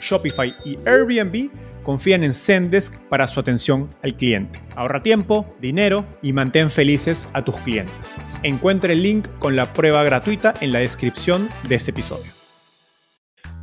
Shopify y Airbnb confían en Zendesk para su atención al cliente. Ahorra tiempo, dinero y mantén felices a tus clientes. Encuentre el link con la prueba gratuita en la descripción de este episodio.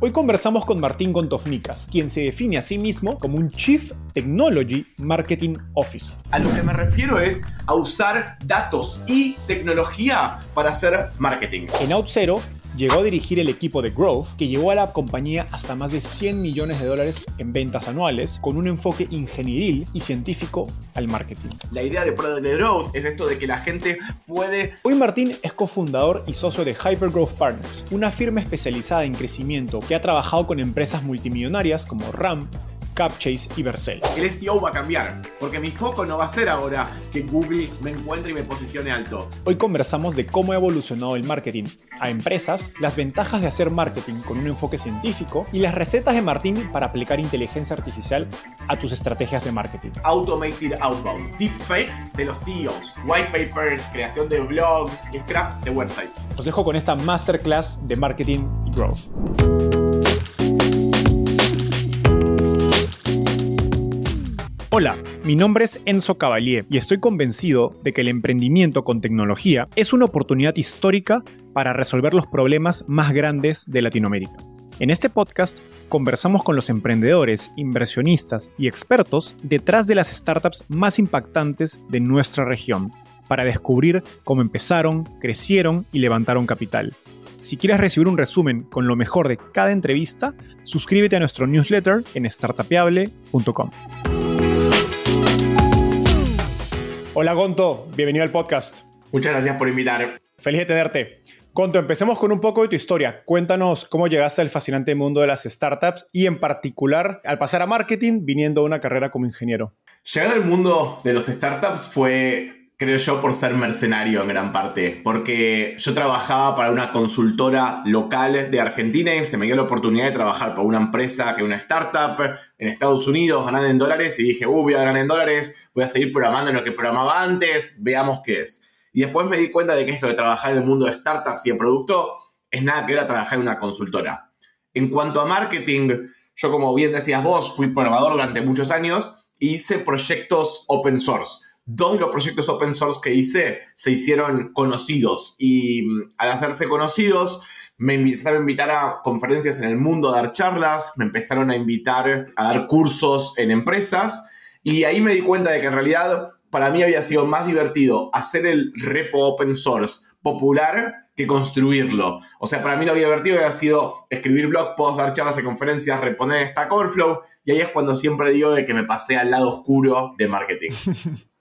Hoy conversamos con Martín Gontovnikas, quien se define a sí mismo como un Chief Technology Marketing Officer. A lo que me refiero es a usar datos y tecnología para hacer marketing. En OutZero llegó a dirigir el equipo de Growth, que llevó a la compañía hasta más de 100 millones de dólares en ventas anuales, con un enfoque ingenieril y científico al marketing. La idea de Product Growth es esto de que la gente puede... Hoy Martín es cofundador y socio de Hypergrowth Partners, una firma especializada en crecimiento que ha trabajado con empresas multimillonarias como RAM, Capchase y Vercel. El SEO va a cambiar, porque mi foco no va a ser ahora que Google me encuentre y me posicione alto. Hoy conversamos de cómo ha evolucionado el marketing a empresas, las ventajas de hacer marketing con un enfoque científico y las recetas de Martín para aplicar inteligencia artificial a tus estrategias de marketing. Automated Outbound, deepfakes de los CEOs, white papers, creación de blogs, scrap de websites. Os dejo con esta masterclass de marketing y growth. Hola, mi nombre es Enzo Cavalier y estoy convencido de que el emprendimiento con tecnología es una oportunidad histórica para resolver los problemas más grandes de Latinoamérica. En este podcast conversamos con los emprendedores, inversionistas y expertos detrás de las startups más impactantes de nuestra región para descubrir cómo empezaron, crecieron y levantaron capital. Si quieres recibir un resumen con lo mejor de cada entrevista, suscríbete a nuestro newsletter en startapeable.com. Hola Gonto, bienvenido al podcast. Muchas gracias por invitar. Feliz de tenerte. Gonto, empecemos con un poco de tu historia. Cuéntanos cómo llegaste al fascinante mundo de las startups y en particular al pasar a marketing viniendo a una carrera como ingeniero. Llegar al mundo de los startups fue creo yo, por ser mercenario en gran parte. Porque yo trabajaba para una consultora local de Argentina y se me dio la oportunidad de trabajar para una empresa que una startup en Estados Unidos, ganando en dólares. Y dije, uh, voy a ganar en dólares, voy a seguir programando en lo que programaba antes, veamos qué es. Y después me di cuenta de que esto de trabajar en el mundo de startups y de producto es nada que era trabajar en una consultora. En cuanto a marketing, yo como bien decías vos, fui programador durante muchos años e hice proyectos open source dos de los proyectos open source que hice se hicieron conocidos y mm, al hacerse conocidos me empezaron a invitar a conferencias en el mundo a dar charlas, me empezaron a invitar a dar cursos en empresas y ahí me di cuenta de que en realidad para mí había sido más divertido hacer el repo open source popular que construirlo. O sea, para mí lo divertido había sido escribir blog posts, dar charlas en conferencias, reponer Stack Overflow y ahí es cuando siempre digo de que me pasé al lado oscuro de marketing.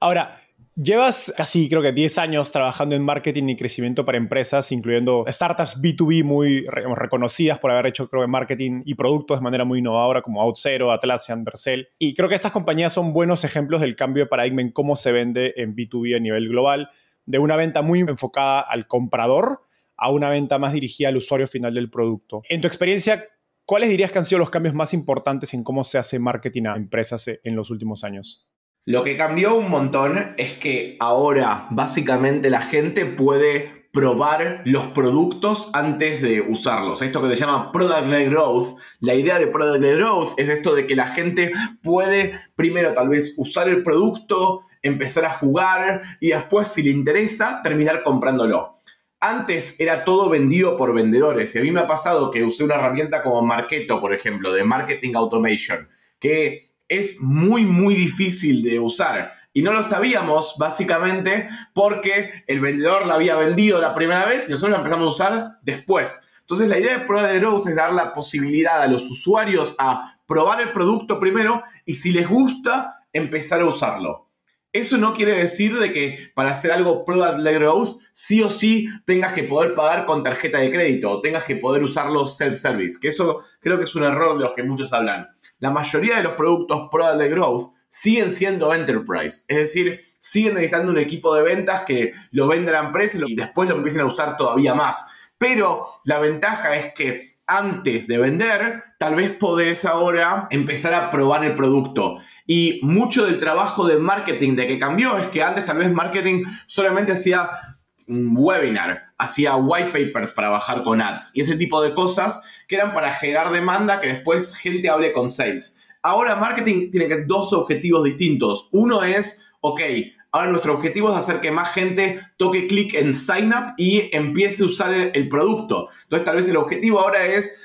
Ahora, Llevas casi, creo que 10 años trabajando en marketing y crecimiento para empresas, incluyendo startups B2B muy reconocidas por haber hecho, creo marketing y productos de manera muy innovadora como OutZero, Atlassian, Vercel. Y creo que estas compañías son buenos ejemplos del cambio de paradigma en cómo se vende en B2B a nivel global, de una venta muy enfocada al comprador a una venta más dirigida al usuario final del producto. En tu experiencia, ¿cuáles dirías que han sido los cambios más importantes en cómo se hace marketing a empresas en los últimos años? Lo que cambió un montón es que ahora básicamente la gente puede probar los productos antes de usarlos. Esto que se llama Product-led Growth. La idea de Product-led Growth es esto de que la gente puede primero tal vez usar el producto, empezar a jugar y después si le interesa terminar comprándolo. antes era todo vendido por vendedores. Y a mí me ha pasado que usé una herramienta como Marketo, por ejemplo, de Marketing Automation, que es muy, muy difícil de usar. Y no lo sabíamos básicamente porque el vendedor la había vendido la primera vez y nosotros la empezamos a usar después. Entonces la idea de prueba de es dar la posibilidad a los usuarios a probar el producto primero y si les gusta, empezar a usarlo. Eso no quiere decir de que para hacer algo product de growth, sí o sí tengas que poder pagar con tarjeta de crédito o tengas que poder usarlo self-service, que eso creo que es un error de los que muchos hablan. La mayoría de los productos product de growth siguen siendo enterprise, es decir, siguen necesitando un equipo de ventas que lo venda a la empresa y después lo empiecen a usar todavía más. Pero la ventaja es que antes de vender, tal vez podés ahora empezar a probar el producto. Y mucho del trabajo de marketing de que cambió es que antes tal vez marketing solamente hacía un webinar, hacía white papers para bajar con ads y ese tipo de cosas que eran para generar demanda que después gente hable con sales. Ahora marketing tiene dos objetivos distintos. Uno es, ok, ahora nuestro objetivo es hacer que más gente toque clic en sign up y empiece a usar el, producto. Entonces tal vez el objetivo ahora es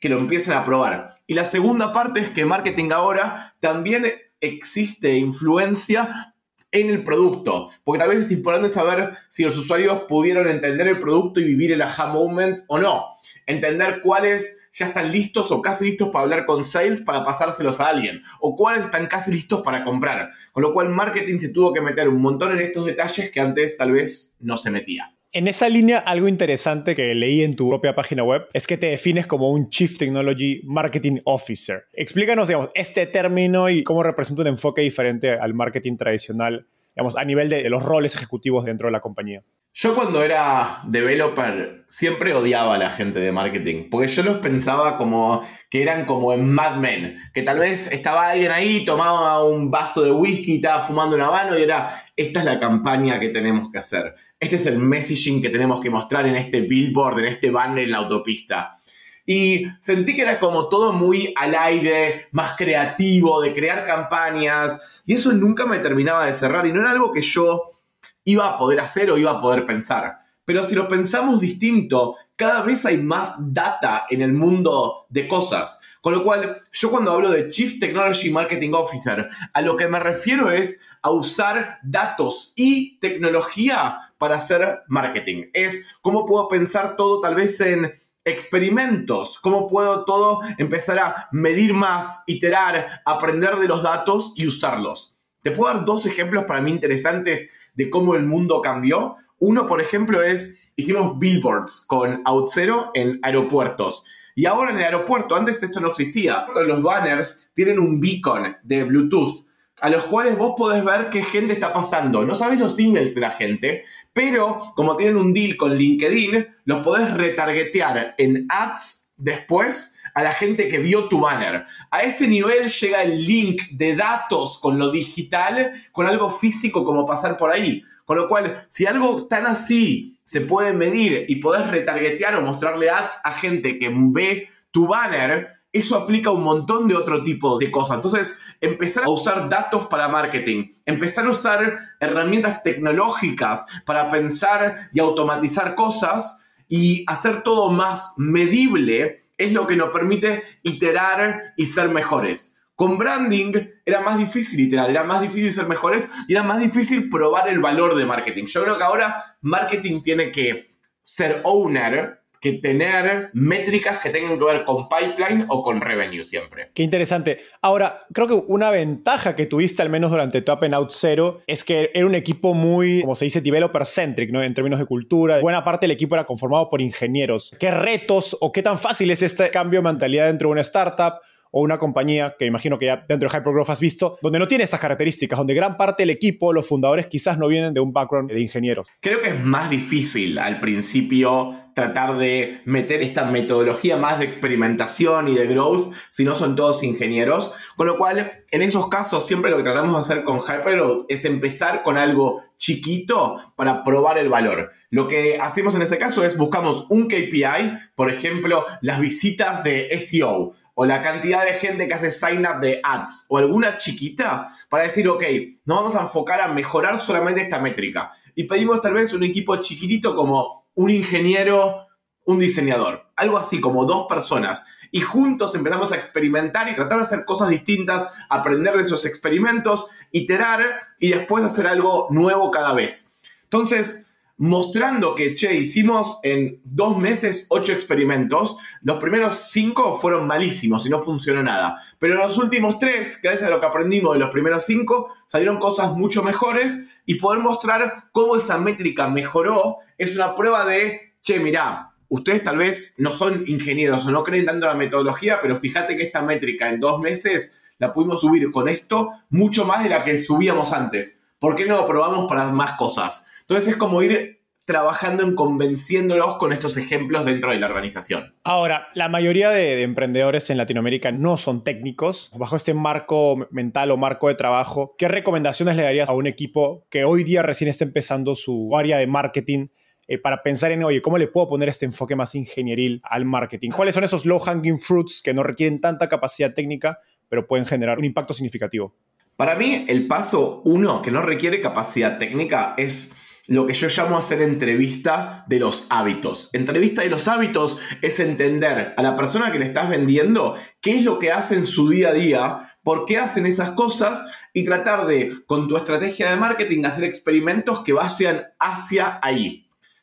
que lo empiecen a probar. Y la segunda parte es que marketing ahora también existe influencia en el producto. Porque tal vez es importante saber si los usuarios pudieron entender el producto y vivir el aha moment o no. Entender cuáles ya están listos o casi listos para hablar con sales para pasárselos a alguien. O cuáles están casi listos para comprar. Con lo cual marketing se tuvo que meter un montón en estos detalles que antes tal vez no se metía. En esa línea, algo interesante que leí en tu propia página web es que te defines como un Chief Technology Marketing Officer. Explícanos, digamos, este término y cómo representa un enfoque diferente al marketing tradicional, digamos, a nivel de los roles ejecutivos dentro de la compañía. Yo cuando era developer siempre odiaba a la gente de marketing, porque yo los pensaba como que eran como en Mad Men, que tal vez estaba alguien ahí, tomaba un vaso de whisky, estaba fumando una mano y era, esta es la campaña que tenemos que hacer este es el messaging que tenemos que mostrar en este billboard, en este banner en la autopista. Y sentí que era como todo muy al aire, más creativo, de crear campañas, y eso nunca me terminaba de cerrar, y no era algo que yo iba a poder hacer o iba a poder pensar. Pero si lo pensamos distinto, cada vez hay más data en el mundo de cosas. Con lo cual, yo cuando hablo de Chief Technology Marketing Officer, a lo que me refiero es a usar datos y tecnología para hacer marketing. Es cómo puedo pensar todo tal vez en experimentos, cómo puedo todo empezar a medir más, iterar, aprender de los datos y usarlos. Te puedo dar dos ejemplos para mí interesantes de cómo el mundo cambió. Uno, por ejemplo, es, hicimos billboards con OutZero en aeropuertos. Y ahora en el aeropuerto, antes esto no existía, los banners tienen un beacon de Bluetooth a los cuales vos podés ver qué gente está pasando. No sabés los emails de la gente, pero como tienen un deal con LinkedIn, los podés retargetear en ads después a la gente que vio tu banner. A ese nivel llega el link de datos con lo digital, con algo físico como pasar por ahí. Con lo cual, si algo tan así se puede medir y podés retargetear o mostrarle ads a gente que ve tu banner, eso aplica a un montón de otro tipo de cosas. Entonces, empezar a usar datos para marketing, empezar a usar herramientas tecnológicas para pensar y automatizar cosas y hacer todo más medible es lo que nos permite iterar y ser mejores. Con branding era más difícil iterar, era más difícil ser mejores y era más difícil probar el valor de marketing. Yo creo que ahora marketing tiene que ser owner que tener métricas que tengan que ver con pipeline o con revenue siempre. Qué interesante. Ahora, creo que una ventaja que tuviste al menos durante Top and Out Zero es que era un equipo muy, como se dice, developer centric, ¿no? En términos de cultura. Buena parte del equipo era conformado por ingenieros. ¿Qué retos o qué tan fácil es este cambio de mentalidad dentro de una startup? o una compañía que imagino que ya dentro de Hypergrowth has visto, donde no tiene estas características, donde gran parte del equipo, los fundadores quizás no vienen de un background de ingenieros. Creo que es más difícil al principio tratar de meter esta metodología más de experimentación y de growth si no son todos ingenieros. Con lo cual, en esos casos, siempre lo que tratamos de hacer con Hypergrowth es empezar con algo chiquito para probar el valor. Lo que hacemos en ese caso es buscamos un KPI, por ejemplo, las visitas de SEO o la cantidad de gente que hace sign up de ads o alguna chiquita para decir, ok, nos vamos a enfocar a mejorar solamente esta métrica. Y pedimos tal vez un equipo chiquitito como un ingeniero, un diseñador. Algo así como dos personas. Y juntos empezamos a experimentar y tratar de hacer cosas distintas, aprender de esos experimentos, iterar y después hacer algo nuevo cada vez. Entonces, mostrando que, che, hicimos en dos meses ocho experimentos, los primeros cinco fueron malísimos y no funcionó nada. Pero los últimos tres, gracias a lo que aprendimos de los primeros cinco, salieron cosas mucho mejores y poder mostrar cómo esa métrica mejoró es una prueba de, che, mirá, ustedes tal vez no son ingenieros o no creen tanto en la metodología, pero fíjate que esta métrica en dos meses la pudimos subir con esto mucho más de la que subíamos antes. ¿Por qué no lo probamos para más cosas? Entonces es como ir trabajando en convenciéndolos con estos ejemplos dentro de la organización. Ahora, la mayoría de, emprendedores en Latinoamérica no son técnicos. Bajo este marco mental o marco de trabajo, ¿qué recomendaciones le darías a un equipo que hoy día recién está empezando su área de marketing? Eh, para pensar en, oye, ¿cómo le puedo poner este enfoque más ingenieril al marketing? ¿Cuáles son esos low hanging fruits que no requieren tanta capacidad técnica, pero pueden generar un impacto significativo? Para mí, el paso uno que no requiere capacidad técnica es lo que yo llamo hacer entrevista de los hábitos. Entrevista de los hábitos es entender a la persona que le estás vendiendo qué es lo que hace en su día a día, por qué hacen esas cosas y tratar de, con tu estrategia de marketing, hacer experimentos que vayan hacia ahí.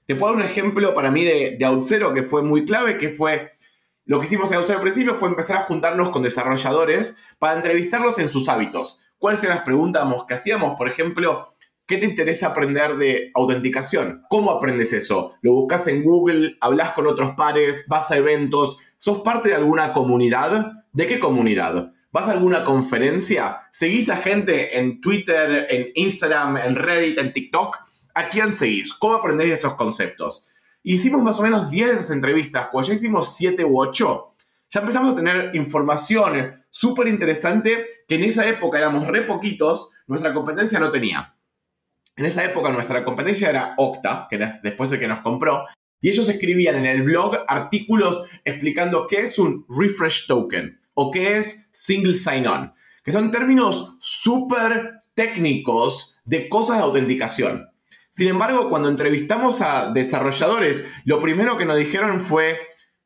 Te puedo dar un ejemplo para mí de, de que fue muy clave, que fue lo que hicimos en Outzero al principio fue empezar a juntarnos con desarrolladores para entrevistarlos en sus hábitos. ¿Cuáles eran las preguntas que hacíamos? Por ejemplo, ¿Qué te interesa aprender de autenticación? ¿Cómo aprendes eso? ¿Lo buscas en Google? ¿Hablas con otros pares? ¿Vas a eventos? ¿Sos parte de alguna comunidad? ¿De qué comunidad? ¿Vas a alguna conferencia? ¿Seguís a gente en Twitter, en Instagram, en Reddit, en TikTok? ¿A quién seguís? ¿Cómo aprendés esos conceptos? Hicimos más o menos 10 de esas entrevistas. Cuando ya hicimos 7 u 8, ya empezamos a tener información súper interesante que en esa época éramos re poquitos, nuestra competencia no tenía. En esa época nuestra competencia era Octa, que era después de que nos compró, y ellos escribían en el blog artículos explicando qué es un refresh token o qué es single sign-on, que son términos súper técnicos de cosas de autenticación. Sin embargo, cuando entrevistamos a desarrolladores, lo primero que nos dijeron fue,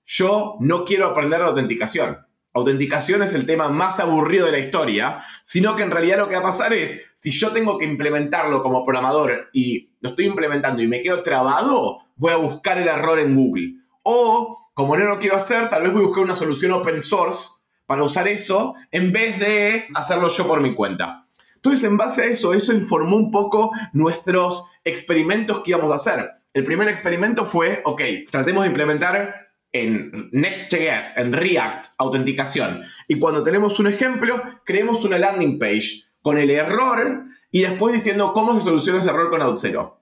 yo no quiero aprender de autenticación autenticación es el tema más aburrido de la historia, sino que en realidad lo que va a pasar es, si yo tengo que implementarlo como programador y lo estoy implementando y me quedo trabado, voy a buscar el error en Google. O, como no lo quiero hacer, tal vez voy a buscar una solución open source para usar eso en vez de hacerlo yo por mi cuenta. Entonces, en base a eso, eso informó un poco nuestros experimentos que íbamos a hacer. El primer experimento fue, ok, tratemos de implementar en Next.js, en React, autenticación. Y cuando tenemos un ejemplo, creemos una landing page con el error y después diciendo cómo se soluciona ese error con Auth0.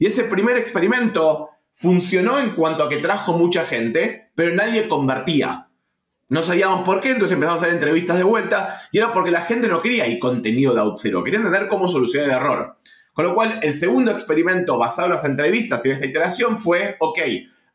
Y ese primer experimento funcionó en cuanto a que trajo mucha gente, pero nadie convertía. No sabíamos por qué, entonces empezamos a hacer entrevistas de vuelta y era porque la gente no quería ir contenido de Auth0, quería entender cómo solucionar el error. Con lo cual, el segundo experimento basado en las entrevistas y en esta iteración fue, ok,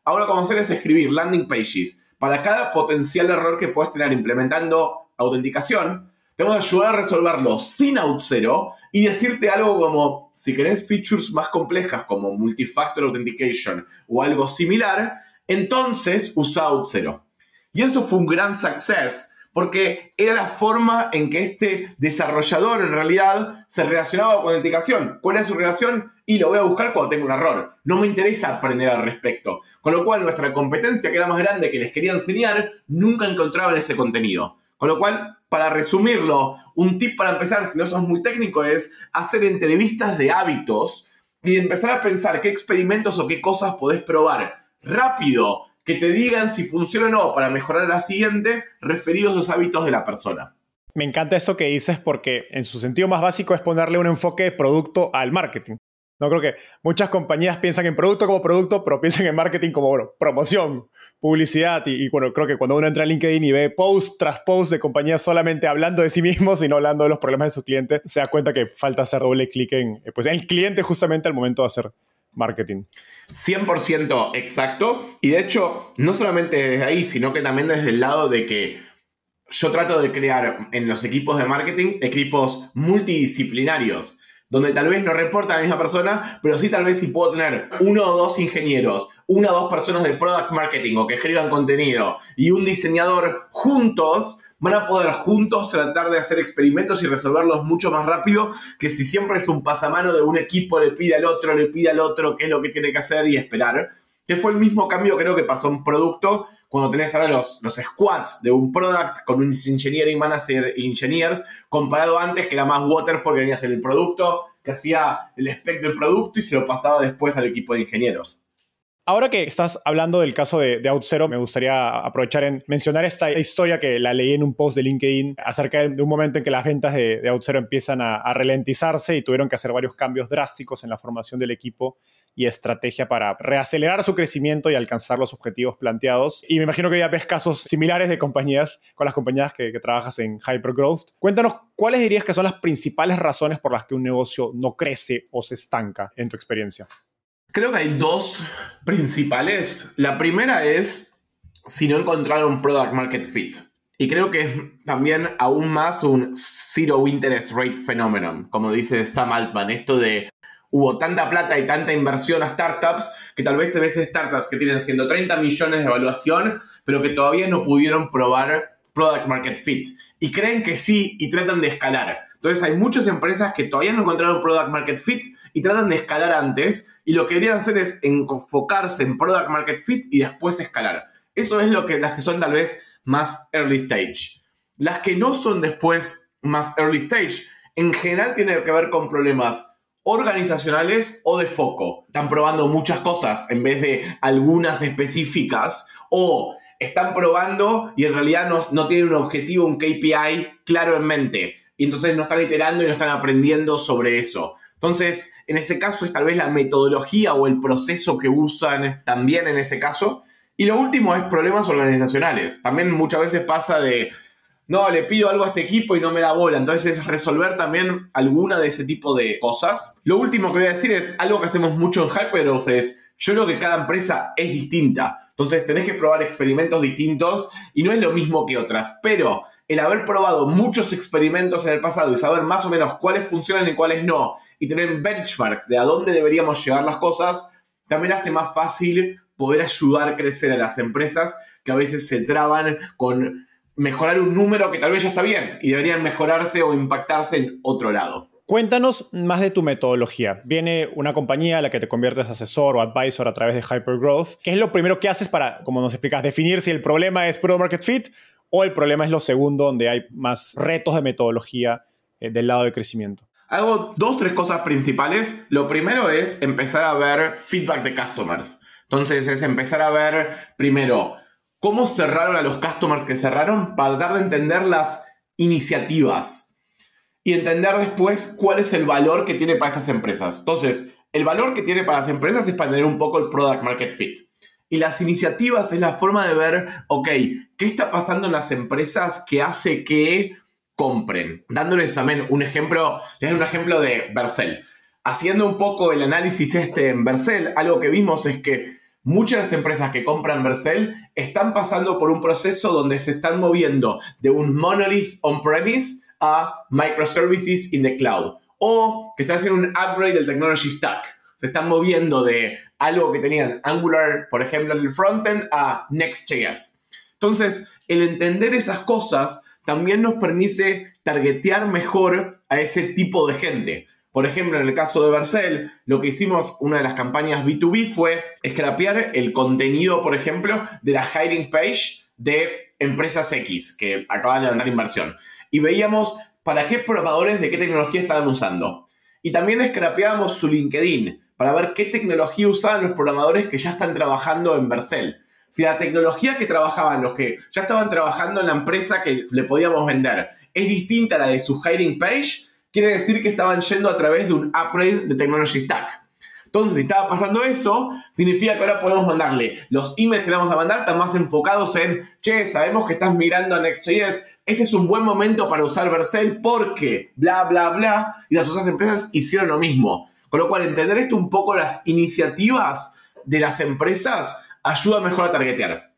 Ahora lo que vamos a hacer es escribir landing pages para cada potencial error que puedes tener implementando autenticación. Te vamos a ayudar a resolverlo sin Auth0 y decirte algo como, si querés features más complejas como multifactor authentication o algo similar, entonces usa Auth0. Y eso fue un gran success porque era la forma en que este desarrollador en realidad se relacionaba con la autenticación. ¿Cuál es su relación? Y lo voy a buscar cuando tengo un error. No me interesa aprender al respecto. Con lo cual, nuestra competencia, que era más grande que les quería enseñar, nunca encontraban ese contenido. Con lo cual, para resumirlo, un tip para empezar, si no sos muy técnico, es hacer entrevistas de hábitos y empezar a pensar qué experimentos o qué cosas podés probar rápido que te digan si funciona o no para mejorar la siguiente, referidos a los hábitos de la persona. Me encanta esto que dices porque en su sentido más básico es ponerle un enfoque de producto al marketing. No creo que muchas compañías piensan en producto como producto, pero piensan en marketing como bueno, promoción, publicidad. Y, bueno, creo que cuando uno entra a LinkedIn y ve post tras post de compañías solamente hablando de sí mismos y no hablando de los problemas de su cliente, se da cuenta que falta hacer doble clic en pues, el cliente justamente al momento de hacer marketing. 100% exacto. Y de hecho, no solamente desde ahí, sino que también desde el lado de que yo trato de crear en los equipos de marketing equipos multidisciplinarios. donde tal vez no reporta a la misma persona, pero sí tal vez sí puedo tener uno o dos ingenieros, una o dos personas de product marketing o que escriban contenido y un diseñador juntos, van a poder juntos tratar de hacer experimentos y resolverlos mucho más rápido que si siempre es un pasamano de un equipo le pide al otro, le pide al otro qué es lo que tiene que hacer y esperar. Que fue el mismo cambio creo que pasó en producto cuando tenés ahora los, los squads de un product con un engineering manager engineers, comparado antes que era más waterfall que venía a el producto, que hacía el spec del producto y se lo pasaba después al equipo de ingenieros. Ahora que estás hablando del caso de, de OutZero, me gustaría aprovechar en mencionar esta historia que la leí en un post de LinkedIn acerca de un momento en que las ventas de, de OutZero empiezan a, a ralentizarse y tuvieron que hacer varios cambios drásticos en la formación del equipo y estrategia para reacelerar su crecimiento y alcanzar los objetivos planteados. Y me imagino que ya ves casos similares de compañías con las compañías que, que trabajas en Hypergrowth. Cuéntanos, ¿cuáles dirías que son las principales razones por las que un negocio no crece o se estanca en tu experiencia? Creo que hay dos principales. La primera es si no encontraron product market fit. Y creo que es también aún más un zero interest rate phenomenon, como dice Sam Altman, esto de hubo tanta plata y tanta inversión a startups que tal vez te ves startups que tienen 130 millones de evaluación, pero que todavía no pudieron probar product market fit. Y creen que sí y tratan de escalar. Entonces hay muchas empresas que todavía no encontraron product market fit y tratan de escalar antes y lo que deberían hacer es enfocarse en product market fit y después escalar. Eso es lo que las que son tal vez más early stage. Las que no son después más early stage, en general tienen que ver con problemas organizacionales o de foco. Están probando muchas cosas en vez de algunas específicas o están probando y en realidad no, no tienen un objetivo, un KPI claro en mente. Y entonces no están iterando y no están aprendiendo sobre eso. Entonces, en ese caso es tal vez la metodología o el proceso que usan también en ese caso. Y lo último es problemas organizacionales. También muchas veces pasa de, no, le pido algo a este equipo y no me da bola. Entonces es resolver también alguna de ese tipo de cosas. Lo último que voy a decir es algo que hacemos mucho en Hyperos es, yo creo que cada empresa es distinta. Entonces tenés que probar experimentos distintos y no es lo mismo que otras. Pero el haber probado muchos experimentos en el pasado y saber más o menos cuáles funcionan y cuáles no, y tener benchmarks de a dónde deberíamos llevar las cosas, también hace más fácil poder ayudar a crecer a las empresas que a veces se traban con mejorar un número que tal vez ya está bien y deberían mejorarse o impactarse en otro lado. Cuéntanos más de tu metodología. Viene una compañía a la que te conviertes asesor o advisor a través de Hypergrowth. ¿Qué es lo primero que haces para, como nos explicas, definir si el problema es Product Market Fit o el problema es lo segundo, donde hay más retos de metodología eh, del lado de crecimiento? Hago dos, tres cosas principales. Lo primero es empezar a ver feedback de customers. Entonces es empezar a ver primero cómo cerraron a los customers que cerraron para tratar de entender las iniciativas y entender después cuál es el valor que tiene para estas empresas. Entonces, el valor que tiene para las empresas es para tener un poco el product market fit. Y las iniciativas es la forma de ver, ok, ¿qué está pasando en las empresas que hace que compren? Dándoles también un ejemplo, les un ejemplo de Vercel. Haciendo un poco el análisis este en Vercel, algo que vimos es que muchas de las empresas que compran Vercel están pasando por un proceso donde se están moviendo de un monolith on-premise a microservices in the cloud. O que están haciendo un upgrade del technology stack. Se están moviendo de algo que tenían Angular, por ejemplo, en el frontend a Next.js. Entonces, el entender esas cosas también nos permite targetear mejor a ese tipo de gente. Por ejemplo, en el caso de Vercel, lo que hicimos, una de las campañas B2B fue scrapear el contenido, por ejemplo, de la hiring page de empresas X que acaban de ganar inversión. Y veíamos para qué probadores de qué tecnología estaban usando. Y también scrapeábamos su LinkedIn para ver qué tecnología usaban los programadores que ya están trabajando en Vercel. Si la tecnología que trabajaban los que ya estaban trabajando en la empresa que le podíamos vender es distinta a la de su hiring page, quiere decir que estaban yendo a través de un upgrade de Technology Stack. Entonces, si estaba pasando eso, significa que ahora podemos mandarle los emails que le vamos a mandar, están más enfocados en, che, sabemos que estás mirando a Next.js, este es un buen momento para usar Vercel porque, bla, bla, bla, y las otras empresas hicieron lo mismo. Con lo cual, entender esto un poco las iniciativas de las empresas ayuda mejor a targetear.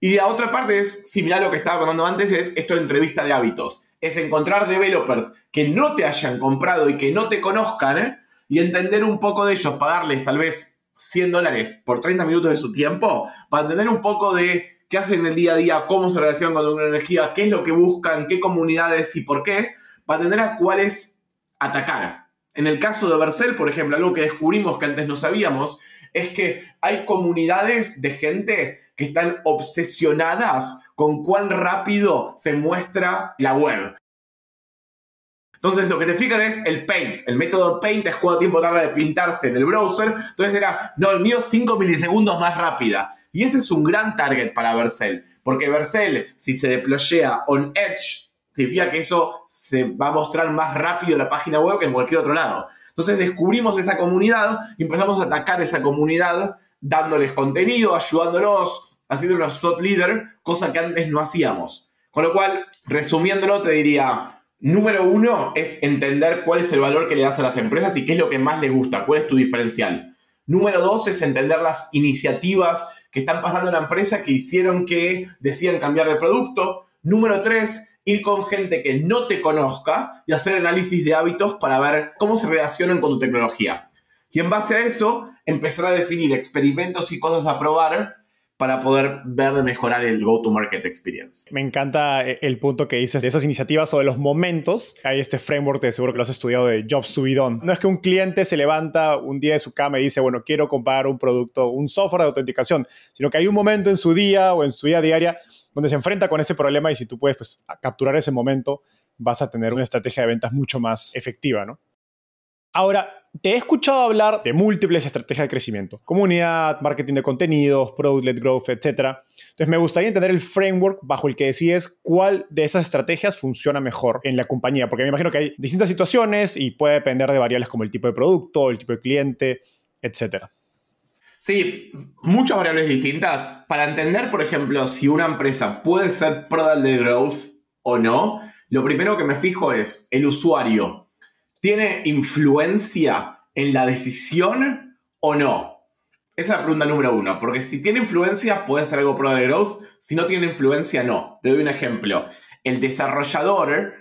Y la otra parte es similar a lo que estaba contando antes, es esto de entrevista de hábitos. es encontrar developers que no te hayan comprado y que no te conozcan ¿eh? y entender un poco de ellos, pagarles tal vez 100 dólares por 30 minutos de su tiempo, para entender un poco de qué hacen en el día a día, cómo se relacionan con una energía, qué es lo que buscan, qué comunidades y por qué, para entender a cuáles atacar. En el caso de Vercel, por ejemplo, algo que descubrimos que antes no sabíamos, es que hay comunidades de gente que están obsesionadas con cuán rápido se muestra la web. Entonces, lo que te fijan es el Paint. El método Paint es cuánto tiempo tarda de pintarse en el browser. Entonces era, no, el mío 5 milisegundos más rápida. Y ese es un gran target para Vercel. Porque Vercel, si se deployea on Edge, significa que eso se va a mostrar más rápido en la página web que en cualquier otro lado. Entonces descubrimos esa comunidad y empezamos a atacar esa comunidad dándoles contenido, ayudándolos, haciendo una thought leader, cosa que antes no hacíamos. Con lo cual, resumiéndolo, te diría, número uno es entender cuál es el valor que le das a las empresas y qué es lo que más les gusta, cuál es tu diferencial. Número dos es entender las iniciativas que están pasando en la empresa que hicieron que decidan cambiar de producto. Número tres ir con gente que no te conozca y hacer análisis de hábitos para ver cómo se relacionan con tu tecnología. Y en base a eso, empezar a definir experimentos y cosas a probar para poder ver de mejorar el go-to-market experience. Me encanta eh, el punto que dices de esas iniciativas o de los momentos. Hay este framework de seguro que lo has estudiado de Jobs to be done. No es que un cliente se levanta un día de su cama y dice, bueno, quiero comprar un producto, un software de autenticación, sino que hay un momento en su día o en su vida diaria donde se enfrenta con ese problema y si tú puedes pues, capturar ese momento, vas a tener una estrategia de ventas mucho más efectiva, ¿no? Ahora, te he escuchado hablar de múltiples estrategias de crecimiento, comunidad, marketing de contenidos, product-led growth, etc. Entonces, me gustaría entender el framework bajo el que decides cuál de esas estrategias funciona mejor en la compañía, porque me imagino que hay distintas situaciones y puede depender de variables como el tipo de producto, el tipo de cliente, etc. Sí, muchas variables distintas. Para entender, por ejemplo, si una empresa puede ser product de growth o no, lo primero que me fijo es el usuario. ¿Tiene influencia en la decisión o no? Esa es la pregunta número uno, porque si tiene influencia puede ser algo product de growth, si no tiene influencia no. Te doy un ejemplo. El desarrollador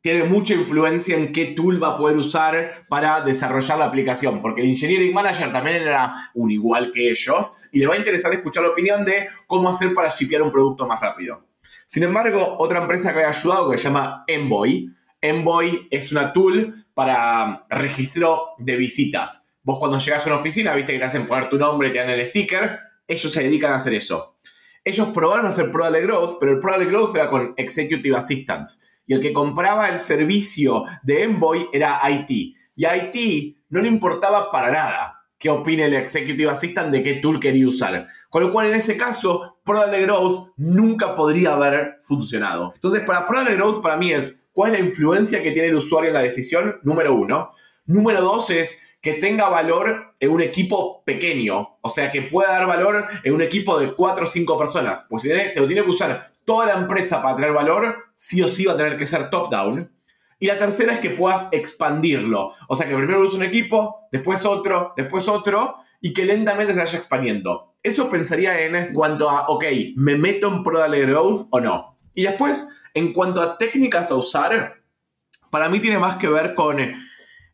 tiene mucha influencia en qué tool va a poder usar para desarrollar la aplicación, porque el engineering manager también era un igual que ellos y le va a interesar escuchar la opinión de cómo hacer para shipear un producto más rápido. Sin embargo, otra empresa que ha ayudado que se llama Envoy, Envoy es una tool para registro de visitas. Vos cuando llegas a una oficina, viste que te hacen poner tu nombre, te dan el sticker, ellos se dedican a hacer eso. Ellos probaron hacer Product Growth, pero el Product Growth era con Executive Assistants y el que compraba el servicio de Envoy era IT. Y a IT no le importaba para nada qué opine el Executive Assistant de qué tool quería usar. Con lo cual, en ese caso, Product Growth nunca podría haber funcionado. Entonces, para Product Growth, para mí es cuál es la influencia que tiene el usuario en la decisión, número uno. Número dos es que tenga valor en un equipo pequeño, o sea, que pueda dar valor en un equipo de cuatro o cinco personas. Pues si lo tiene que usar toda la empresa para tener valor, sí o sí va a tener que ser top-down. Y la tercera es que puedas expandirlo. O sea, que primero uses un equipo, después otro, después otro, y que lentamente se vaya expandiendo. Eso pensaría en cuanto a, ok, ¿me meto en Product Growth o no? Y después, en cuanto a técnicas a usar, para mí tiene más que ver con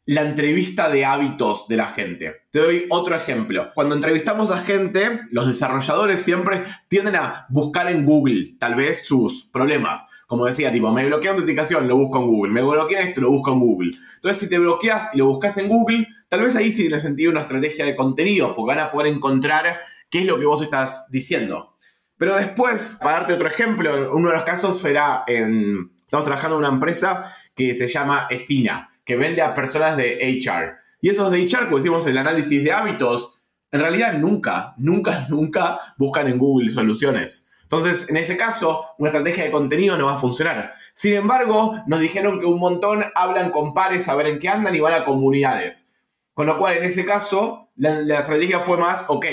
la entrevista de hábitos de la gente. Te doy otro ejemplo. Cuando entrevistamos a gente, los desarrolladores siempre tienden a buscar en Google tal vez sus problemas. Como decía, tipo, me bloquea autenticación, lo busco en Google. Me bloquea esto, lo busco en Google. Entonces, si te bloqueas y lo buscas en Google, tal vez ahí sí tiene sentido una estrategia de contenido, porque van a poder encontrar qué es lo que vos estás diciendo. Pero después, para darte otro ejemplo, uno de los casos en... Estamos trabajando en una empresa que se llama Estina que vende a personas de HR. Y esos de HR, como decimos, el análisis de hábitos, en realidad nunca, nunca, nunca buscan en Google soluciones. Entonces, en ese caso, una estrategia de contenido no va a funcionar. Sin embargo, nos dijeron que un montón hablan con pares a ver en qué andan y van a comunidades. Con lo cual, en ese caso, la, la estrategia fue más, ok,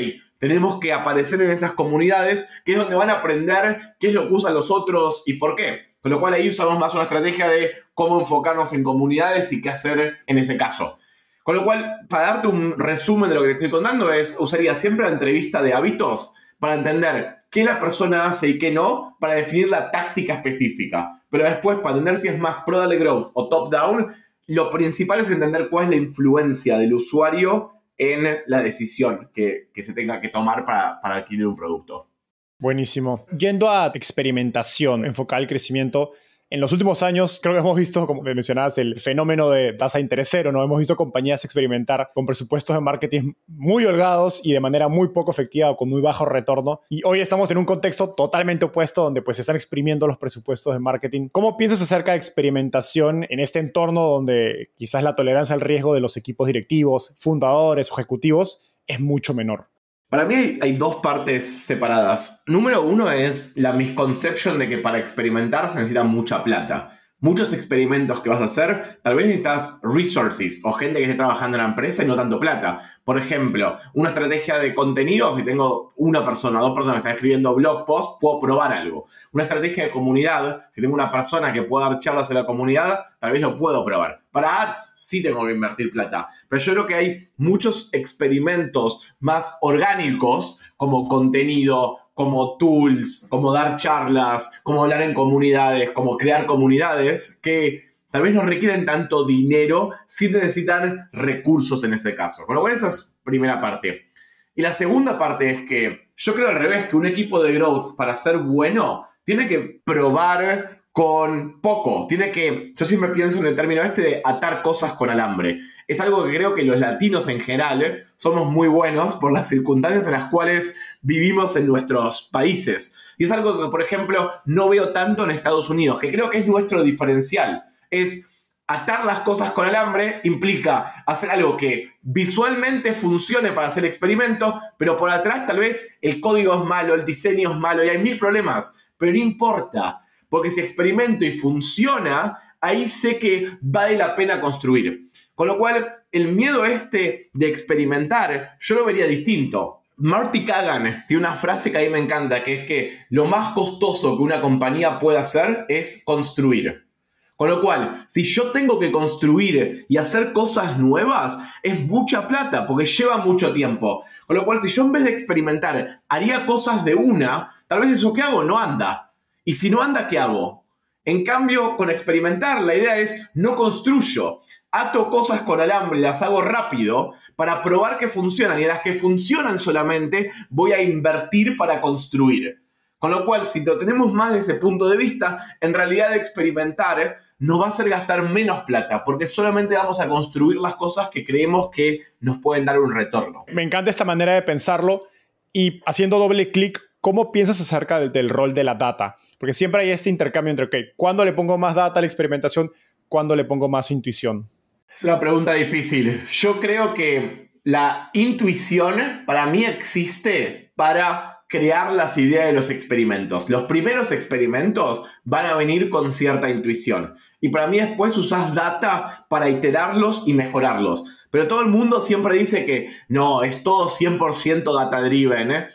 tenemos que aparecer en estas comunidades, que es donde van a aprender qué es lo que usan los otros y por qué. Con lo cual ahí usamos más una estrategia de cómo enfocarnos en comunidades y qué hacer en ese caso. Con lo cual, para darte un resumen de lo que te estoy contando, es usaría siempre la entrevista de hábitos para entender qué la persona hace y qué no, para definir la táctica específica. pero después para entender si es más product growth o top-down, lo principal es entender cuál es la influencia del usuario en la decisión que, se tenga que tomar para, para adquirir un producto. Buenísimo. Yendo a experimentación enfocada al crecimiento, en los últimos años, creo que hemos visto, como mencionabas, el fenómeno de tasa de interés cero, ¿no? Hemos visto compañías experimentar con presupuestos de marketing muy holgados y de manera muy poco efectiva o con muy bajo retorno. Y hoy estamos en un contexto totalmente opuesto donde pues se están exprimiendo los presupuestos de marketing. ¿Cómo piensas acerca de experimentación en este entorno donde quizás la tolerancia al riesgo de los equipos directivos, fundadores, ejecutivos es mucho menor? Para mí hay, dos partes separadas. Número uno es la misconception de que para experimentar se necesita mucha plata muchos experimentos que vas a hacer, tal vez necesitas resources o gente que esté trabajando en la empresa y no tanto plata. Por ejemplo, una estrategia de contenido, si tengo una persona dos personas que están escribiendo blog posts, puedo probar algo. Una estrategia de comunidad, si tengo una persona que pueda dar charlas en la comunidad, tal vez lo puedo probar. Para ads sí tengo que invertir plata, pero yo creo que hay muchos experimentos más orgánicos como contenido, como tools, como dar charlas, como hablar en comunidades, como crear comunidades que tal vez no requieren tanto dinero, sí necesitan recursos en ese caso. Con lo cual esa es primera parte. Y la segunda parte es que yo creo al revés, que un equipo de growth para ser bueno tiene que probar con poco. Tiene que, yo siempre pienso en el término este de atar cosas con alambre. Es algo que creo que los latinos en general somos muy buenos por las circunstancias en las cuales vivimos en nuestros países. Y es algo que, por ejemplo, no veo tanto en Estados Unidos, que creo que es nuestro diferencial. Es atar las cosas con alambre implica hacer algo que visualmente funcione para hacer experimentos, pero por atrás tal vez el código es malo, el diseño es malo y hay mil problemas, pero no importa porque si experimento y funciona, ahí sé que vale la pena construir. Con lo cual, el miedo este de experimentar, yo lo vería distinto. Marty Kagan tiene una frase que a mí me encanta, que es que lo más costoso que una compañía puede hacer es construir. Con lo cual, si yo tengo que construir y hacer cosas nuevas, es mucha plata, porque lleva mucho tiempo. Con lo cual, si yo en vez de experimentar haría cosas de una, tal vez eso que hago no anda. Y si no anda, ¿qué hago? En cambio, con experimentar, la idea es no construyo, ato cosas con alambre las hago rápido para probar que funcionan y las que funcionan solamente voy a invertir para construir. Con lo cual, si lo tenemos más de ese punto de vista, en realidad experimentar nos va a hacer gastar menos plata, porque solamente vamos a construir las cosas que creemos que nos pueden dar un retorno. Me encanta esta manera de pensarlo y haciendo doble clic ¿Cómo piensas acerca del, rol de la data? Porque siempre hay este intercambio entre, ok, ¿cuándo le pongo más data a la experimentación? ¿Cuándo le pongo más intuición? Es una pregunta difícil. Yo creo que la intuición para mí existe para crear las ideas de los experimentos. Los primeros experimentos van a venir con cierta intuición. Y para mí después usas data para iterarlos y mejorarlos. Pero todo el mundo siempre dice que no, es todo 100% data driven. ¿eh?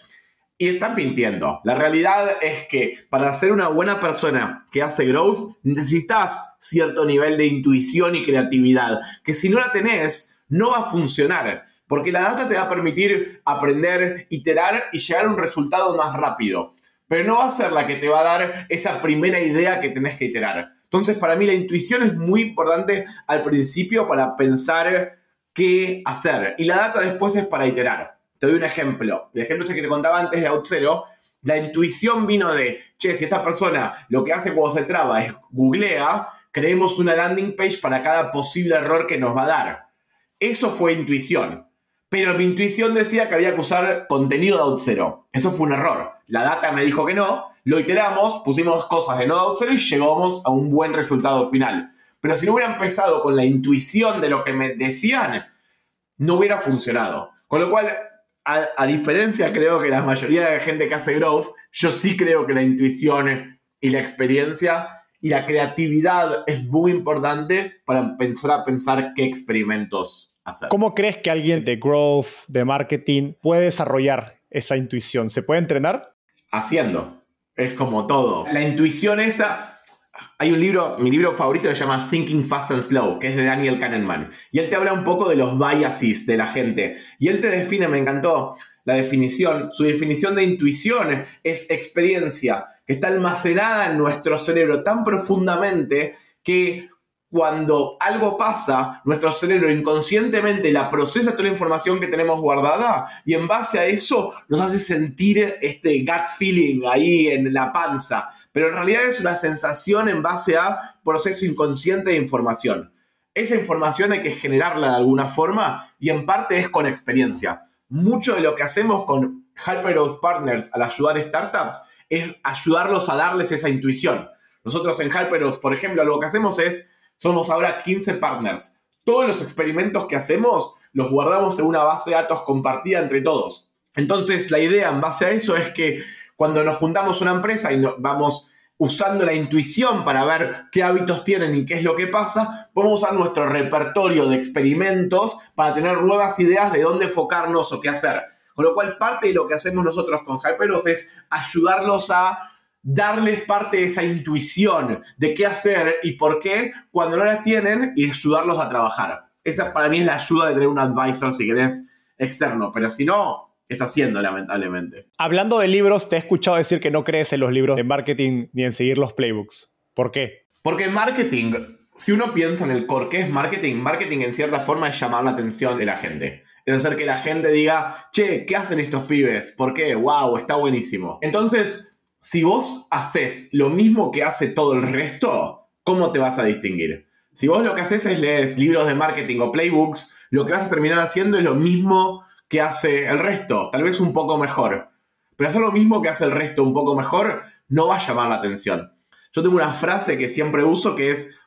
Y están mintiendo. La realidad es que para ser una buena persona que hace growth, necesitas cierto nivel de intuición y creatividad, que si no la tenés, no va a funcionar. Porque la data te va a permitir aprender, iterar y llegar a un resultado más rápido. Pero no va a ser la que te va a dar esa primera idea que tenés que iterar. Entonces, para mí la intuición es muy importante al principio para pensar qué hacer. Y la data después es para iterar. Te doy un ejemplo. El ejemplo que te contaba antes de Outzero, la intuición vino de, che, si esta persona lo que hace cuando se traba es googlea, creemos una landing page para cada posible error que nos va a dar. Eso fue intuición. Pero mi intuición decía que había que usar contenido de Outzero. Eso fue un error. La data me dijo que no, lo iteramos, pusimos cosas de no Outzero y llegamos a un buen resultado final. Pero si no hubiera empezado con la intuición de lo que me decían, no hubiera funcionado. Con lo cual, a, diferencia, creo que la mayoría de la gente que hace growth, yo sí creo que la intuición y la experiencia y la creatividad es muy importante para empezar a pensar qué experimentos hacer. ¿Cómo crees que alguien de growth, de marketing, puede desarrollar esa intuición? ¿Se puede entrenar? Haciendo. Es como todo. La intuición esa hay un libro, mi libro favorito se llama Thinking Fast and Slow, que es de Daniel Kahneman. Y él te habla un poco de los biases de la gente. Y él te define, me encantó la definición, su definición de intuición es experiencia que está almacenada en nuestro cerebro tan profundamente que cuando algo pasa, nuestro cerebro inconscientemente la procesa toda la información que tenemos guardada y en base a eso nos hace sentir este gut feeling ahí en la panza. Pero en realidad es una sensación en base a proceso inconsciente de información. Esa información hay que generarla de alguna forma y en parte es con experiencia. Mucho de lo que hacemos con Hypergrowth Partners al ayudar startups es ayudarlos a darles esa intuición. Nosotros en Hypergrowth, por ejemplo, lo que hacemos es somos ahora 15 partners. Todos los experimentos que hacemos los guardamos en una base de datos compartida entre todos. Entonces, la idea en base a eso es que cuando nos juntamos una empresa y vamos usando la intuición para ver qué hábitos tienen y qué es lo que pasa, podemos usar nuestro repertorio de experimentos para tener nuevas ideas de dónde enfocarnos o qué hacer. Con lo cual, parte de lo que hacemos nosotros con Hyperos es ayudarlos a darles parte de esa intuición de qué hacer y por qué cuando no la tienen y ayudarlos a trabajar. Esa para mí es la ayuda de tener un advisor, si querés, externo. Pero si no, es haciendo, lamentablemente. Hablando de libros, te he escuchado decir que no crees en los libros de marketing ni en seguir los playbooks. ¿Por qué? Porque marketing, si uno piensa en el core, ¿qué es marketing? Marketing en cierta forma es llamar la atención de la gente. Es hacer que la gente diga, che, ¿qué hacen estos pibes? ¿Por qué? ¡Wow! Está buenísimo. Entonces, si vos haces lo mismo que hace todo el resto, ¿cómo te vas a distinguir? Si vos lo que haces es leer libros de marketing o playbooks, lo que vas a terminar haciendo es lo mismo que hace el resto, tal vez un poco mejor. Pero hacer lo mismo que hace el resto un poco mejor no va a llamar la atención. Yo tengo una frase que siempre uso que es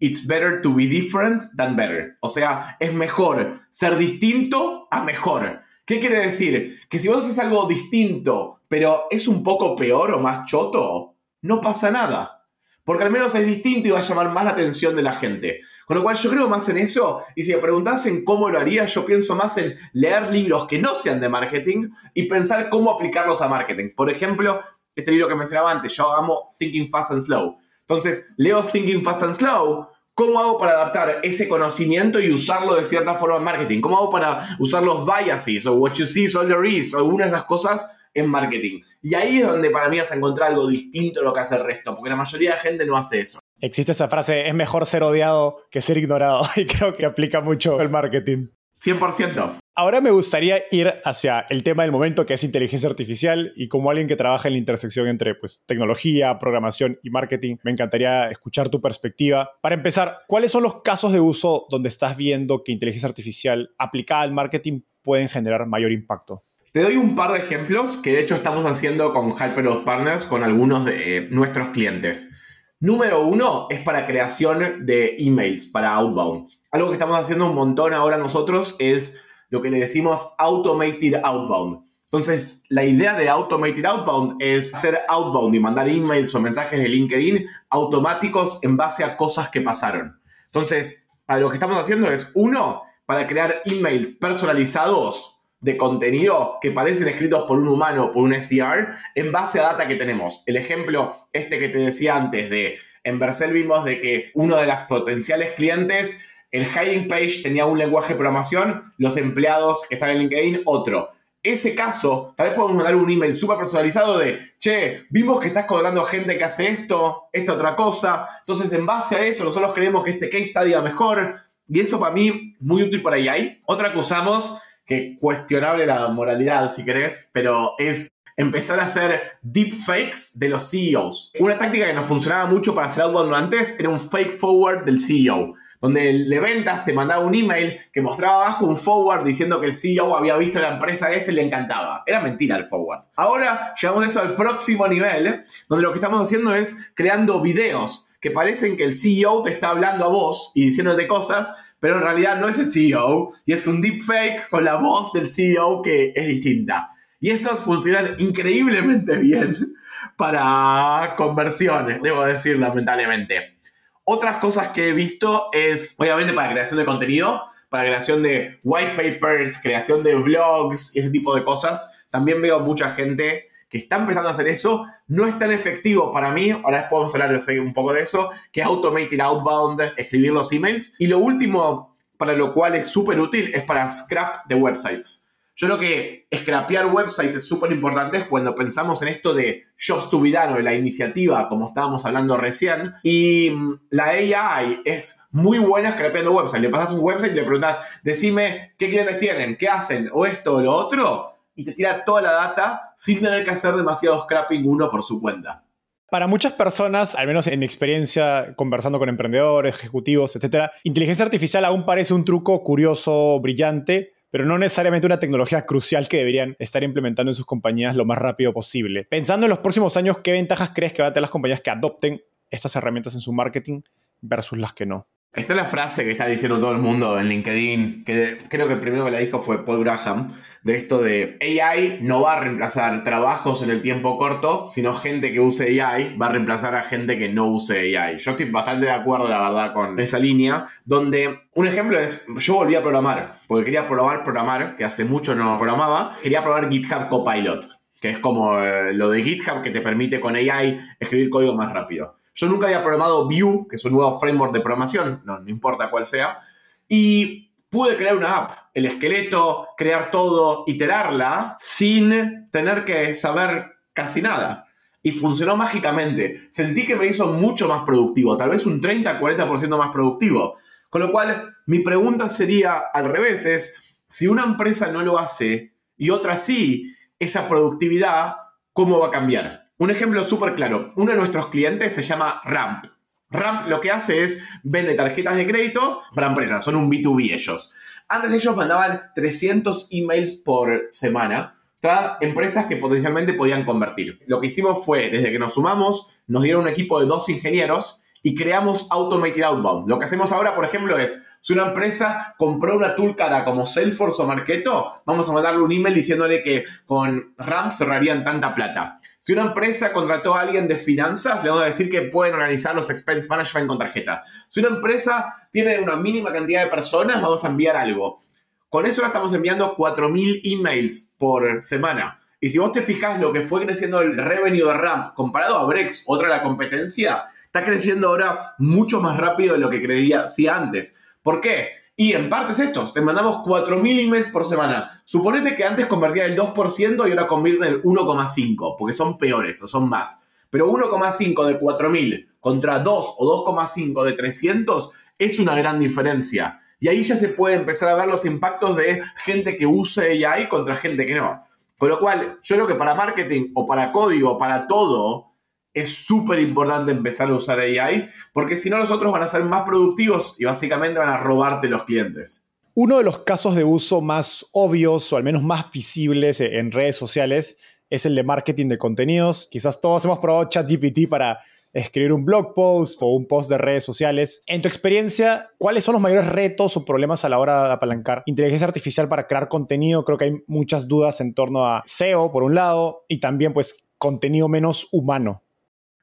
It's better to be different than better. O sea, es mejor ser distinto a mejor. ¿Qué quiere decir? Que si vos haces algo distinto, pero es un poco peor o más choto, no pasa nada. Porque al menos es distinto y va a llamar más la atención de la gente. Con lo cual yo creo más en eso. Y si me preguntasen cómo lo haría, yo pienso más en leer libros que no sean de marketing y pensar cómo aplicarlos a marketing. Por ejemplo, este libro que mencionaba antes, yo amo Thinking Fast and Slow. Entonces, leo Thinking Fast and Slow ¿Cómo hago para adaptar ese conocimiento y usarlo de cierta forma en marketing? ¿Cómo hago para usar los biases o what you see is all there is o algunas de esas cosas en marketing? Y ahí es donde para mí vas a encontrar algo distinto a lo que hace el resto, porque la mayoría de gente no hace eso. Existe esa frase, es mejor ser odiado que ser ignorado, y creo que aplica mucho el marketing. 100%. Ahora me gustaría ir hacia el tema del momento que es inteligencia artificial y como alguien que trabaja en la intersección entre pues, tecnología, programación y marketing, me encantaría escuchar tu perspectiva. Para empezar, ¿cuáles son los casos de uso donde estás viendo que inteligencia artificial aplicada al marketing pueden generar mayor impacto? Te doy un par de ejemplos que de hecho estamos haciendo con Hypergrowth Partners con algunos de eh, nuestros clientes. Número uno es para creación de emails para outbound. Algo que estamos haciendo un montón ahora nosotros es lo que le decimos automated outbound. Entonces, la idea de automated outbound es hacer outbound y mandar emails o mensajes de LinkedIn automáticos en base a cosas que pasaron. Entonces, para lo que estamos haciendo es, uno, para crear emails personalizados de contenido que parecen escritos por un humano por un SDR en base a data que tenemos. El ejemplo este que te decía antes de, en Vercel vimos de que uno de los potenciales clientes el hiring page tenía un lenguaje de programación, los empleados que están en LinkedIn otro. Ese caso, tal vez podemos mandar un email súper personalizado de, che, vimos que estás cobrando gente que hace esto, esta otra cosa. Entonces, en base a eso, nosotros creemos que este case está mejor. Y eso para mí, muy útil para ahí. Otra que usamos, que cuestionable la moralidad, si querés, pero es empezar a hacer deepfakes de los CEOs. Una táctica que nos funcionaba mucho para hacer outbound antes era un fake forward del CEO donde el de ventas te mandaba un email que mostraba abajo un forward diciendo que el CEO había visto la empresa ese y le encantaba. Era mentira el forward. Ahora llevamos eso al próximo nivel, donde lo que estamos haciendo es creando videos que parecen que el CEO te está hablando a vos y diciéndote cosas, pero en realidad no es el CEO y es un deepfake con la voz del CEO que es distinta. Y estos funcionan increíblemente bien para conversiones, debo decir, lamentablemente. Otras cosas que he visto es, obviamente, para creación de contenido, para creación de white papers, creación de blogs y ese tipo de cosas. También veo mucha gente que está empezando a hacer eso. No es tan efectivo para mí, ahora podemos hablar un poco de eso, que Automated Outbound, escribir los emails. Y lo último, para lo cual es súper útil, es para scrap de websites. Yo creo que scrapear websites es súper importante cuando pensamos en esto de Jobs to be done o de la iniciativa, como estábamos hablando recién. Y mm, la AI es muy buena scrapeando websites. Le pasas un website y le preguntas, decime qué clientes tienen, qué hacen, o esto o lo otro, y te tira toda la data sin tener que hacer demasiado scrapping uno por su cuenta. Para muchas personas, al menos en mi experiencia conversando con emprendedores, ejecutivos, etc., inteligencia artificial aún parece un truco curioso, brillante, pero no necesariamente una tecnología crucial que deberían estar implementando en sus compañías lo más rápido posible. Pensando en los próximos años, ¿qué ventajas crees que van a tener las compañías que adopten estas herramientas en su marketing versus las que no? Esta es la frase que está diciendo todo el mundo en LinkedIn, que creo que el primero que la dijo fue Paul Graham, de esto de AI no va a reemplazar trabajos en el tiempo corto, sino gente que use AI va a reemplazar a gente que no use AI. Yo estoy bastante de acuerdo, la verdad, con esa línea, donde un ejemplo es, yo volví a programar, porque quería probar programar, que hace mucho no programaba, quería probar GitHub Copilot, que es como eh, lo de GitHub que te permite con AI escribir código más rápido. Yo nunca había programado Vue, que es un nuevo framework de programación, no, importa cuál sea, y pude crear una app, el esqueleto, crear todo, iterarla, sin tener que saber casi nada. Y funcionó mágicamente. Sentí que me hizo mucho más productivo, tal vez un 30-40% más productivo. Con lo cual, mi pregunta sería al revés, es, si una empresa no lo hace y otra sí, esa productividad, ¿cómo va a cambiar? Un ejemplo súper claro. Uno de nuestros clientes se llama Ramp. Ramp lo que hace es vende tarjetas de crédito para empresas, son un B2B ellos. Antes ellos mandaban 300 emails por semana para empresas que potencialmente podían convertir. Lo que hicimos fue, desde que nos sumamos, nos dieron un equipo de dos ingenieros y creamos Automated Outbound. Lo que hacemos ahora, por ejemplo, es, si una empresa compró una tool cara como Salesforce o Marketo, vamos a mandarle un email diciéndole que con Ramp cerrarían tanta plata. Si una empresa contrató a alguien de finanzas, le vamos a decir que pueden organizar los expense management con tarjeta. Si una empresa tiene una mínima cantidad de personas, vamos a enviar algo. Con eso estamos enviando 4.000 emails por semana. Y si vos te fijas lo que fue creciendo el revenue de Ramp comparado a Brex, otra de la competencia, está creciendo ahora mucho más rápido de lo que creía si antes. ¿Por qué? Y en parte es esto, te mandamos 4.000 emails por semana. Suponete que antes convertía el 2% y ahora convierte el 1,5%, porque son peores o son más. Pero 1,5 de 4.000 contra 2 o 2,5 de 300 es una gran diferencia. Y ahí ya se puede empezar a ver los impactos de gente que use AI contra gente que no. Con lo cual, yo creo que para marketing o para código, para todo, es súper importante empezar a usar AI, porque si no los otros van a ser más productivos y básicamente van a robarte los clientes. Uno de los casos de uso más obvios o al menos más visibles en redes sociales es el de marketing de contenidos. Quizás todos hemos probado ChatGPT para escribir un blog post o un post de redes sociales. En tu experiencia, ¿cuáles son los mayores retos o problemas a la hora de apalancar inteligencia artificial para crear contenido? Creo que hay muchas dudas en torno a SEO, por un lado, y también pues contenido menos humano.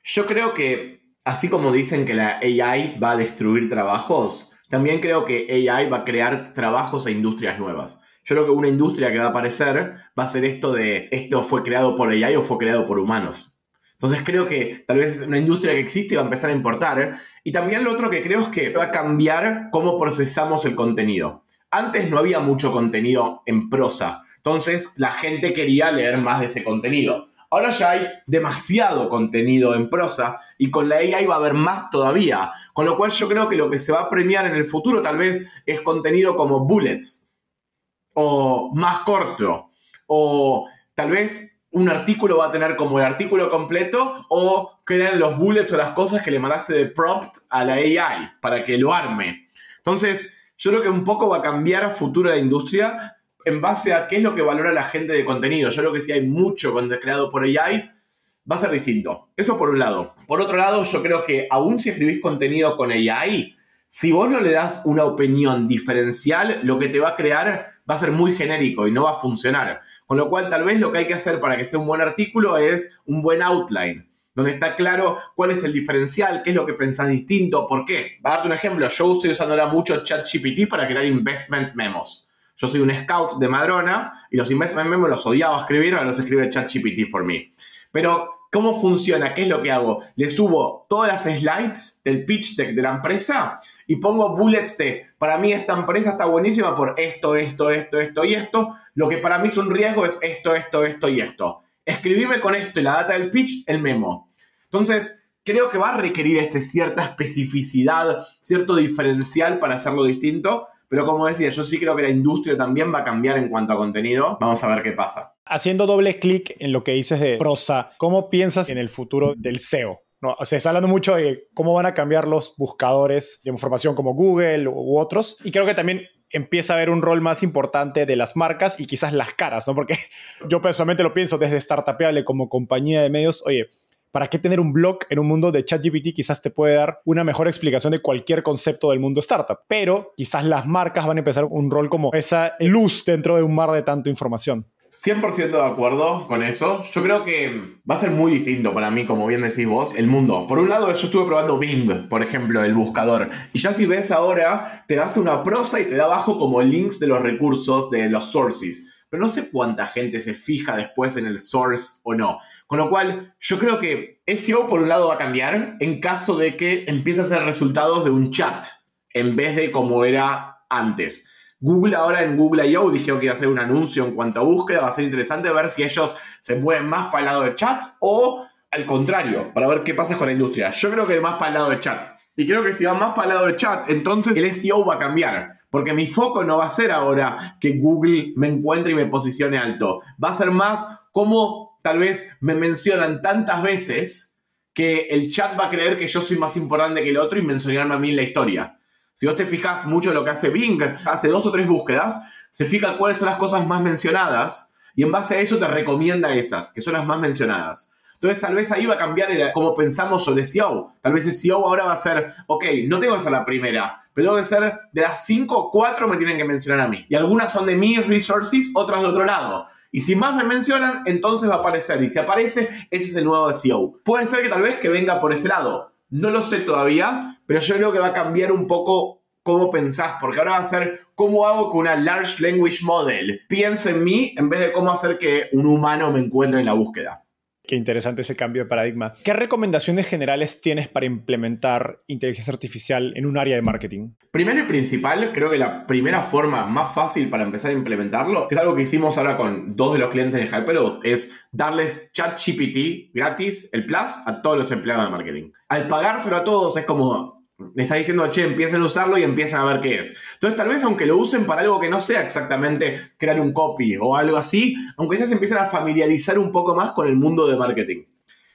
Yo creo que, así como dicen que la AI va a destruir trabajos, también creo que AI va a crear trabajos e industrias nuevas. Yo creo que una industria que va a aparecer va a ser esto de esto fue creado por AI o fue creado por humanos. Entonces creo que tal vez es una industria que existe y va a empezar a importar. Y también lo otro que creo es que va a cambiar cómo procesamos el contenido. Antes no había mucho contenido en prosa. Entonces la gente quería leer más de ese contenido. Ahora ya hay demasiado contenido en prosa y con la AI va a haber más todavía. Con lo cual yo creo que lo que se va a premiar en el futuro tal vez es contenido como bullets o más corto o tal vez un artículo va a tener como el artículo completo o crean los bullets o las cosas que le mandaste de prompt a la AI para que lo arme. Entonces, yo creo que un poco va a cambiar a futuro la industria en base a qué es lo que valora la gente de contenido. Yo creo que si hay mucho contenido creado por AI, va a ser distinto. Eso por un lado. Por otro lado, yo creo que aún si escribís contenido con AI, si vos no le das una opinión diferencial, lo que te va a crear va a ser muy genérico y no va a funcionar. Con lo cual, tal vez lo que hay que hacer para que sea un buen artículo es un buen outline, donde está claro cuál es el diferencial, qué es lo que pensás distinto, por qué. Va a darte un ejemplo. Yo estoy usando ahora mucho ChatGPT para crear investment memos. Yo soy un scout de Madrona y los investment memos los odiaba escribir, ahora los escribe ChatGPT for me. Pero, ¿cómo funciona? ¿Qué es lo que hago? Le subo todas las slides del pitch deck de la empresa y pongo bullets de, para mí esta empresa está buenísima por esto, esto, esto, esto y esto. lo que para mí es un riesgo es esto, esto, esto y esto. Escribime con esto y la data del pitch, el memo. Entonces, creo que va a requerir este, cierta especificidad, cierto diferencial para hacerlo distinto. Pero como decía, yo sí creo que la industria también va a cambiar en cuanto a contenido. Vamos a ver qué pasa. Haciendo doble clic en lo que dices de prosa, ¿cómo piensas en el futuro del SEO? Sea, está hablando mucho de cómo van a cambiar los buscadores de información como Google u otros. Y creo que también empieza a haber un rol más importante de las marcas y quizás las caras, ¿no? Porque yo personalmente lo pienso desde Startupeable como compañía de medios, oye, ¿para qué tener un blog en un mundo de ChatGPT? Quizás te puede dar una mejor explicación de cualquier concepto del mundo startup, pero quizás las marcas van a empezar un rol como esa luz dentro de un mar de tanta información. 100% de acuerdo con eso. Yo creo que va a ser muy distinto para mí, como bien decís vos, el mundo. Por un lado, yo estuve probando Bing, por ejemplo, el buscador. Y ya si ves ahora, te hace una prosa y te da abajo como links de los recursos de los sources. Pero no sé cuánta gente se fija después en el source o no. Con lo cual, yo creo que SEO por un lado va a cambiar en caso de que empiece a ser resultados de un chat en vez de como era antes. Google ahora en Google I.O. dijeron que iba a hacer un anuncio en cuanto a búsqueda. Va a ser interesante ver si ellos se mueven más para el lado de chats o al contrario, para ver qué pasa con la industria. Yo creo que más para el lado de chat. Y creo que si va más para el lado de chat, entonces el SEO va a cambiar. Porque mi foco no va a ser ahora que Google me encuentre y me posicione alto. Va a ser más como tal vez me mencionan tantas veces que el chat va a creer que yo soy más importante que el otro y mencionarme a mí en la historia. Si vos te fijas mucho lo que hace Bing, hace dos o tres búsquedas, se fija cuáles son las cosas más mencionadas y en base a eso te recomienda esas, que son las más mencionadas. Entonces tal vez ahí va a cambiar cómo pensamos sobre SEO. Tal vez el SEO ahora va a ser, ok, no tengo que ser la primera, pero tengo que ser de las cinco, cuatro me tienen que mencionar a mí. Y algunas son de mis resources, otras de otro lado. Y si más me mencionan, entonces va a aparecer. Y si aparece, ese es el nuevo SEO. Puede ser que tal vez que venga por ese lado. No lo sé todavía, pero yo creo que va a cambiar un poco cómo pensás, porque ahora va a ser cómo hago que una Large Language Model piense en mí en vez de cómo hacer que un humano me encuentre en la búsqueda. Qué interesante ese cambio de paradigma. ¿Qué recomendaciones generales tienes para implementar inteligencia artificial en un área de marketing? Primero y principal, creo que la primera forma más fácil para empezar a implementarlo, que es algo que hicimos ahora con dos de los clientes de Hyperload, es darles ChatGPT gratis, el Plus, a todos los empleados de marketing. Al pagárselo a todos es como le está diciendo, che, empiecen a usarlo y empiezan a ver qué es. Entonces, tal vez aunque lo usen para algo que no sea exactamente crear un copy o algo así, aunque ya se empiecen a familiarizar un poco más con el mundo de marketing.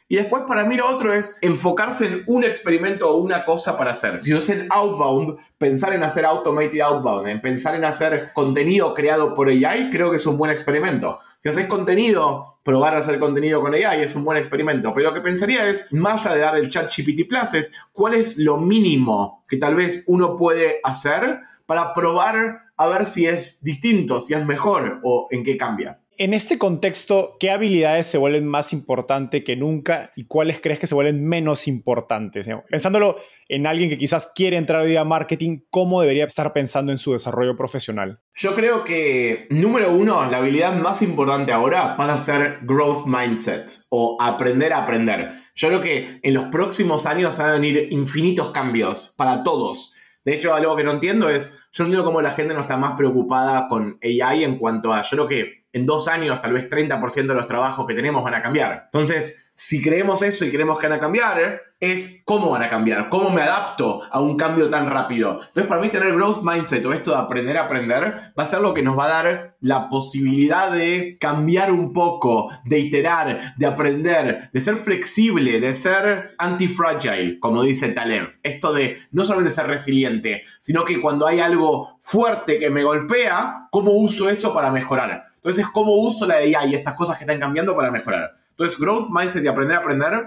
Y después para mí lo otro es enfocarse en un experimento o una cosa para hacer. Si no es en outbound, pensar en hacer automated outbound, en pensar en hacer contenido creado por AI, creo que es un buen experimento. Si haces contenido, probar a hacer contenido con AI es un buen experimento. Pero lo que pensaría es, más allá de dar el chat GPT Plus, es cuál es lo mínimo que tal vez uno puede hacer para probar a ver si es distinto, si es mejor o en qué cambia. En este contexto, ¿qué habilidades se vuelven más importantes que nunca y cuáles crees que se vuelven menos importantes? Pensándolo en alguien que quizás quiere entrar hoy a marketing, ¿cómo debería estar pensando en su desarrollo profesional? Yo creo que, número uno, la habilidad más importante ahora va a ser growth mindset o aprender a aprender. Yo creo que en los próximos años van a venir infinitos cambios para todos. De hecho, algo que no entiendo es, yo no entiendo cómo la gente no está más preocupada con AI en cuanto a, yo creo que en dos años tal vez 30% de los trabajos que tenemos van a cambiar. Entonces, si creemos eso y creemos que van a cambiar, es cómo van a cambiar, cómo me adapto a un cambio tan rápido. Entonces, para mí tener growth mindset o esto de aprender a aprender va a ser lo que nos va a dar la posibilidad de cambiar un poco, de iterar, de aprender, de ser flexible, de ser anti-fragile, como dice Taleb. Esto de no solamente ser resiliente, sino que cuando hay algo fuerte que me golpea, ¿cómo uso eso para mejorar? Entonces, ¿cómo uso la AI y estas cosas que están cambiando para mejorar? Entonces, growth mindset y aprender a aprender,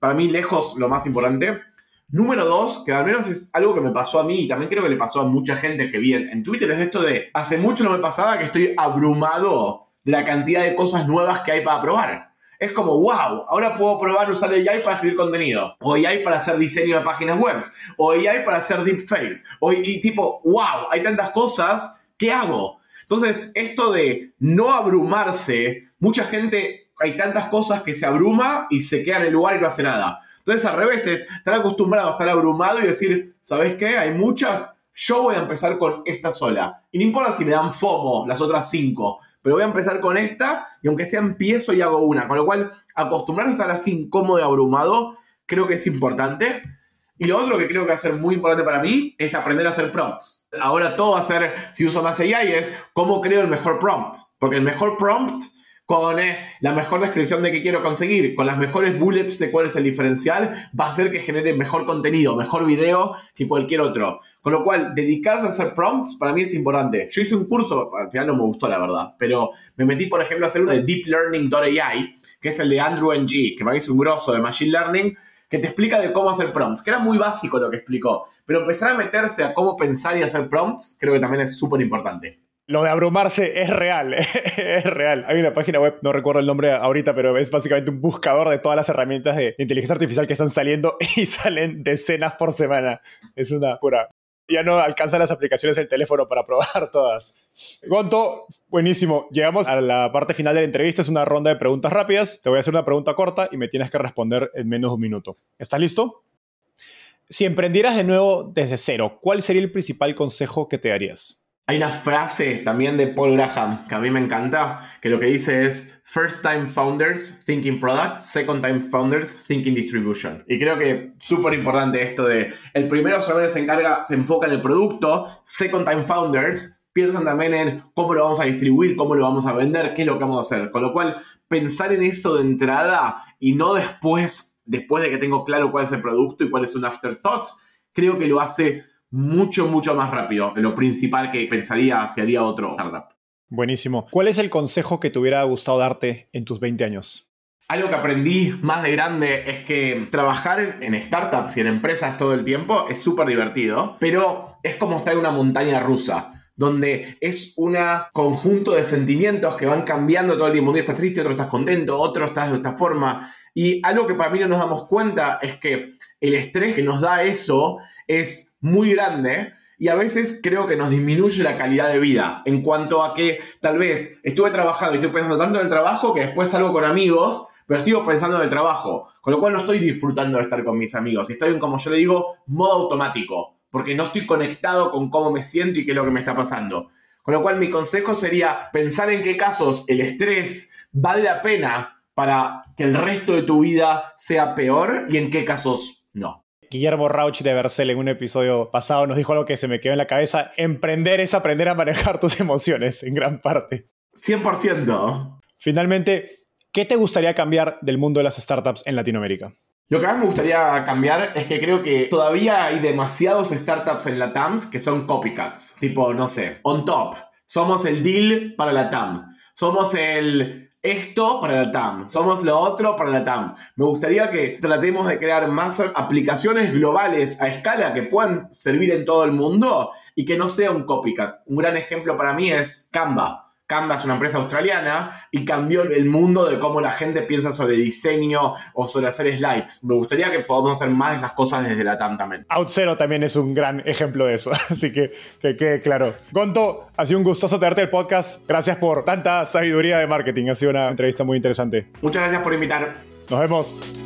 para mí lejos lo más importante. Número dos, que al menos es algo que me pasó a mí y también creo que le pasó a mucha gente que vi en, Twitter, es esto de, hace mucho no me pasaba que estoy abrumado de la cantidad de cosas nuevas que hay para probar. Es como, wow, ahora puedo probar usar AI para escribir contenido, o AI para hacer diseño de páginas web, o AI para hacer deepfakes, o y tipo, wow, hay tantas cosas, ¿qué hago? Entonces, esto de no abrumarse, mucha gente, hay tantas cosas que se abruma y se queda en el lugar y no hace nada. Entonces, al revés, es estar acostumbrado a estar abrumado y decir, ¿sabes qué? Hay muchas, yo voy a empezar con esta sola. Y no importa si me dan FOMO las otras cinco, pero voy a empezar con esta y aunque sea empiezo y hago una. Con lo cual, acostumbrarse a estar así incómodo y abrumado, creo que es importante. Y lo otro que creo que va a ser muy importante para mí es aprender a hacer prompts. Ahora todo va a ser, si uso más AI, es cómo creo el mejor prompt. Porque el mejor prompt con eh, la mejor descripción de qué quiero conseguir, con las mejores bullets de cuál es el diferencial, va a hacer que genere mejor contenido, mejor video que cualquier otro. Con lo cual, dedicarse a hacer prompts para mí es importante. Yo hice un curso, al final no me gustó la verdad, pero me metí, por ejemplo, a hacer uno de Deep Learning.ai, que es el de Andrew Ng, que me es un grosso de Machine Learning, que te explica de cómo hacer prompts, que era muy básico lo que explicó, pero empezar a meterse a cómo pensar y hacer prompts creo que también es súper importante. Lo de abrumarse es real, es real. Hay una página web, no recuerdo el nombre ahorita, pero es básicamente un buscador de todas las herramientas de inteligencia artificial que están saliendo y salen decenas por semana. Es una pura. Ya no alcanzan las aplicaciones del teléfono para probar todas. Gonto, buenísimo. Llegamos a la parte final de la entrevista. Es una ronda de preguntas rápidas. Te voy a hacer una pregunta corta y me tienes que responder en menos de un minuto. ¿Estás listo? Si emprendieras de nuevo desde cero, ¿cuál sería el principal consejo que te darías? Hay una frase también de Paul Graham que a mí me encanta, que lo que dice es First time founders thinking product, second time founders thinking distribution. Y creo que súper importante esto de el primero solamente se encarga, se enfoca en el producto, second time founders piensan también en cómo lo vamos a distribuir, cómo lo vamos a vender, qué es lo que vamos a hacer. Con lo cual, pensar en eso de entrada y no después, después de que tengo claro cuál es el producto y cuál es un afterthought, creo que lo hace mucho, mucho más rápido de lo principal que pensaría si haría otro startup. Buenísimo. ¿Cuál es el consejo que te hubiera gustado darte en tus 20 años? Algo que aprendí más de grande es que trabajar en startups y en empresas todo el tiempo es súper divertido, pero es como estar en una montaña rusa donde es un conjunto de sentimientos que van cambiando todo el tiempo. Un día estás triste, otro estás contento, otro estás de esta forma. Y algo que para mí no nos damos cuenta es que el estrés que nos da eso es muy grande y a veces creo que nos disminuye la calidad de vida en cuanto a que tal vez estuve trabajando y estoy pensando tanto en el trabajo que después salgo con amigos, pero sigo pensando en el trabajo, con lo cual no estoy disfrutando de estar con mis amigos, estoy en, como yo le digo, modo automático, porque no estoy conectado con cómo me siento y qué es lo que me está pasando. Con lo cual mi consejo sería pensar en qué casos el estrés vale la pena para que el resto de tu vida sea peor y en qué casos no. Guillermo Rauch de Bercel en un episodio pasado nos dijo algo que se me quedó en la cabeza. Emprender es aprender a manejar tus emociones, en gran parte. 100%. Finalmente, ¿qué te gustaría cambiar del mundo de las startups en Latinoamérica? Lo que más me gustaría cambiar es que creo que todavía hay demasiados startups en la TAMS que son copycats. Tipo, no sé, on top. Somos el deal para la TAM. Somos el esto para la TAM, somos lo otro para la TAM. Me gustaría que tratemos de crear más aplicaciones globales a escala que puedan servir en todo el mundo y que no sea un copycat. Un gran ejemplo para mí es Canva. Canva es una empresa australiana y cambió el mundo de cómo la gente piensa sobre diseño o sobre hacer slides. Me gustaría que podamos hacer más de esas cosas desde la TAM también. OutZero también es un gran ejemplo de eso, así que que quede claro. Gonto, ha sido un gustoso tenerte el podcast. Gracias por tanta sabiduría de marketing. Ha sido una entrevista muy interesante. Muchas gracias por invitar. Nos vemos.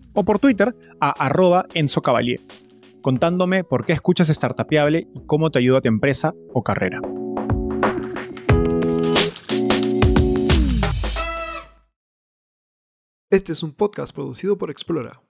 o por Twitter a arroba Enzo Cavalier, contándome por qué escuchas Startupiable y cómo te ayuda a tu empresa o carrera. Este es un podcast producido por Explora.